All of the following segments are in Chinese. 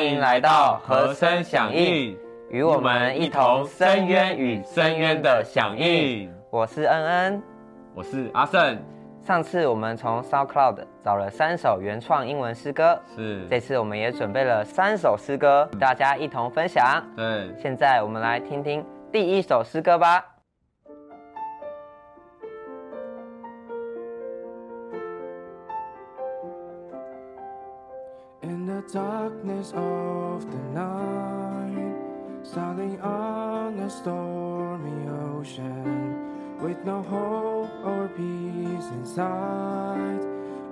欢迎来到和声响应，与我们一同深渊与深渊的响应。我是恩恩。我是阿胜，上次我们从 SoundCloud 找了三首原创英文诗歌，是这次我们也准备了三首诗歌，与大家一同分享。对，现在我们来听听第一首诗歌吧。Darkness of the night, sailing on a stormy ocean, with no hope or peace in sight,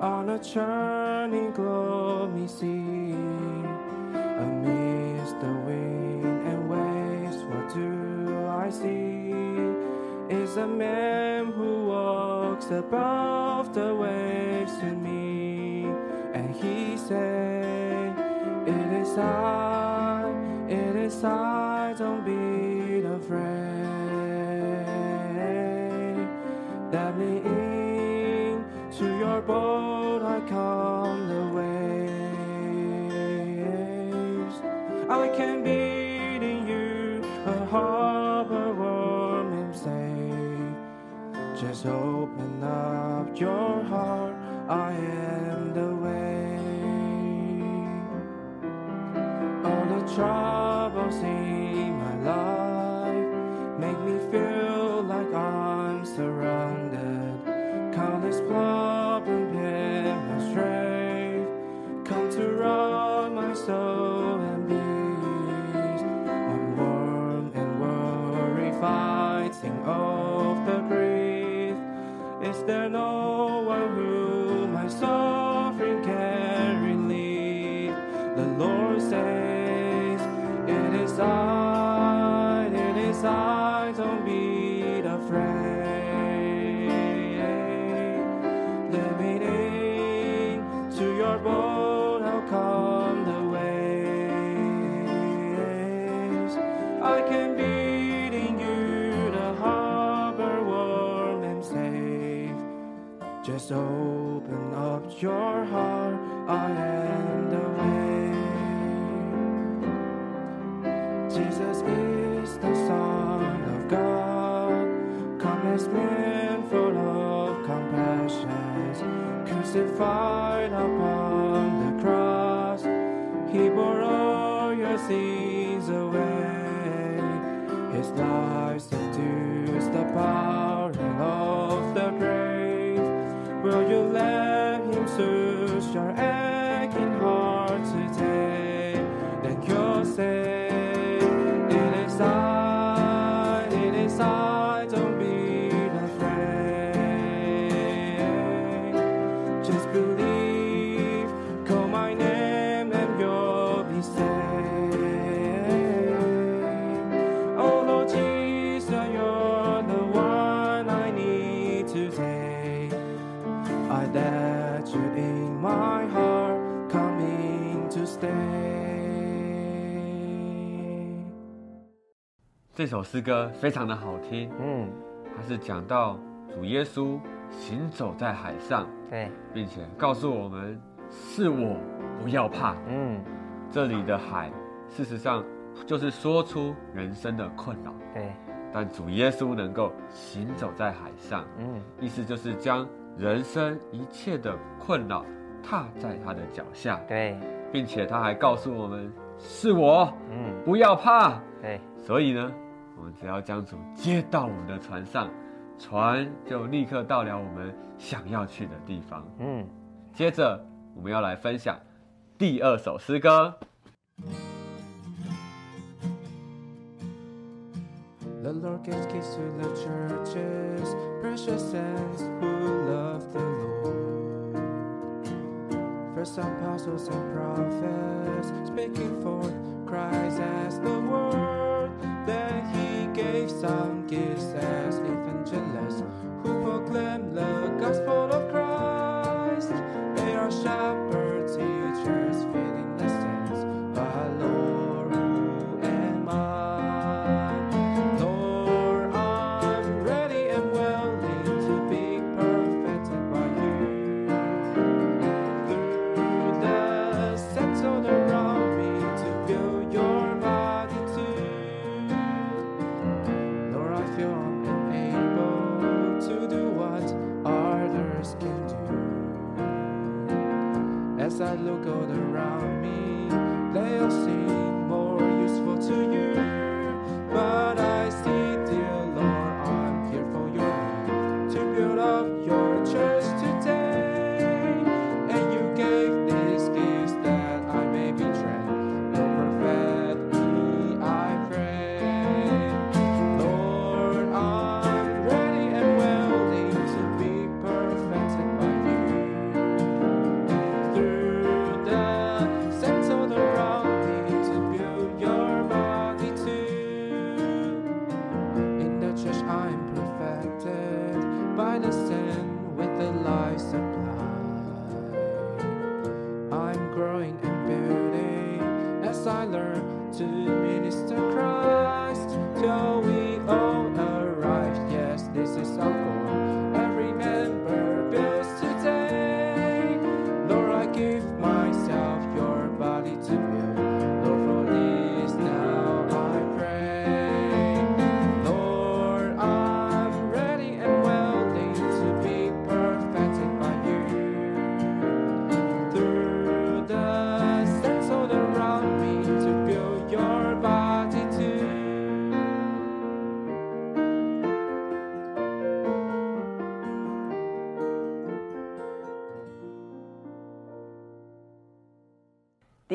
on a churning gloomy sea, amidst the wind and waves, what do I see? Is a man who walks above the waves to me, and he is I, it is I, don't be afraid. Let me in to your boat, I come the waves. I can be in you, a harbor warm and safe. Just open up your heart, I am the troubles in my life make me feel like I'm surrounded. Countless problems in my strength come to rob my soul and peace. I'm warm and worried, fighting off the grief. Is there no Just open up your heart, I am the way. Jesus is the Son of God, countless men full of compassion, crucified upon the cross. He bore all your sins away. His life Will you let him search your aching heart 这首诗歌非常的好听，嗯，它是讲到主耶稣行走在海上，对，并且告诉我们是我，不要怕。嗯，这里的海，事实上就是说出人生的困扰，对，但主耶稣能够行走在海上，嗯，意思就是将人生一切的困扰踏在他的脚下，对，并且他还告诉我们是我，嗯，不要怕。对，所以呢，我们只要将主接到我们的船上，船就立刻到了我们想要去的地方。嗯，接着我们要来分享第二首诗歌。The Lord gives keys to the churches, precious saints who love the Lord. First apostles and prophets, speaking forth Christ as the word. Then he gave some gifts as evangelists who proclaim the gospel of Christ. They are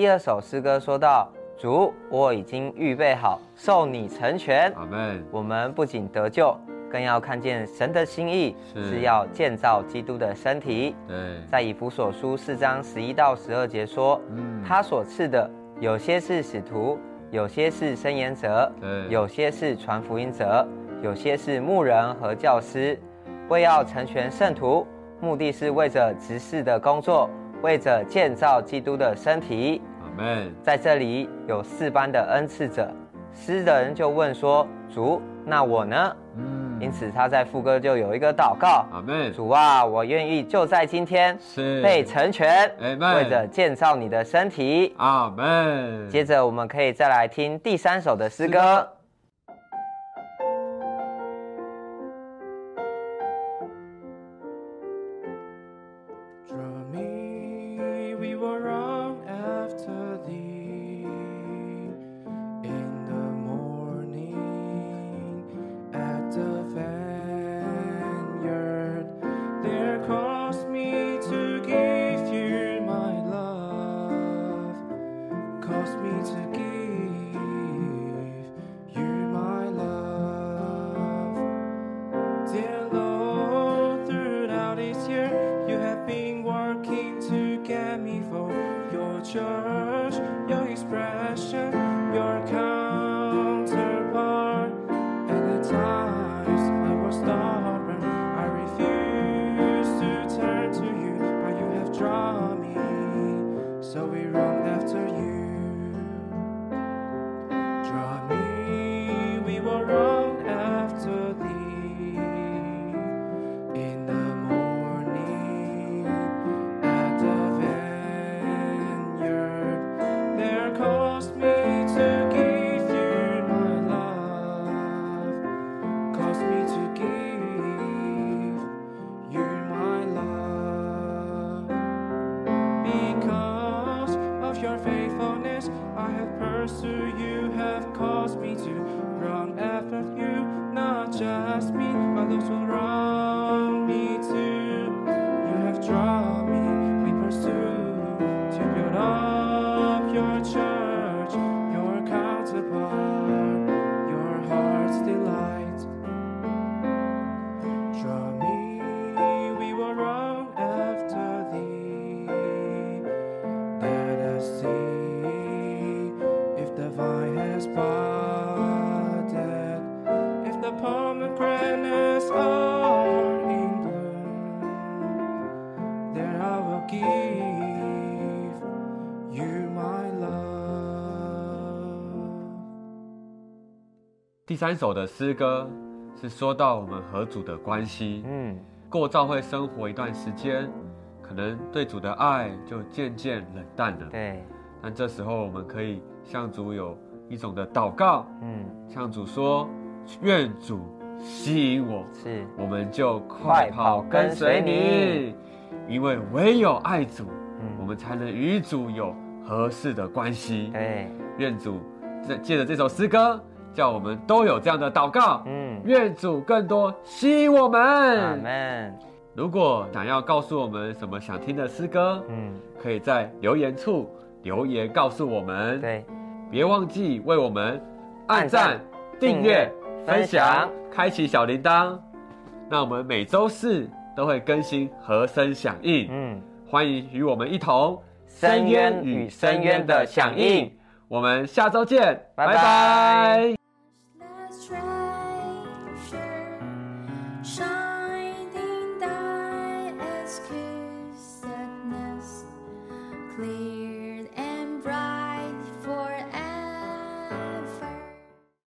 第二首诗歌说到：“主，我已经预备好，受你成全。阿门。我们不仅得救，更要看见神的心意是是要建造基督的身体。对，在以弗所书四章十一到十二节说，嗯他所赐的有些是使徒，有些是申言者，有些是传福音者，有些是牧人和教师，为要成全圣徒，目的是为着执事的工作，为着建造基督的身体。在这里有四班的恩赐者，诗的人就问说：“主，那我呢？”嗯因此他在副歌就有一个祷告：阿门。主啊，我愿意就在今天被成全为着建造你的身体。阿门。接着我们可以再来听第三首的诗歌。your expression. 第三首的诗歌是说到我们和主的关系。嗯，过教会生活一段时间，可能对主的爱就渐渐冷淡了。对，但这时候我们可以向主有一种的祷告，嗯，向主说：“愿主吸引我，是，我们就快跑跟随你，因为唯有爱主，我们才能与主有合适的关系。对，愿主这借着这首诗歌，叫我们都有这样的祷告。嗯，愿主更多吸引我阿们。门，如果想要告诉我们什么想听的诗歌，嗯，可以在留言处留言告诉我们。对，别忘记为我们按按赞赞、订阅、分享分享、开启小铃铛。那我们每周四都会更新和声响应，嗯，欢迎与我们一同深渊与深渊的响应。我们下周见，拜拜拜拜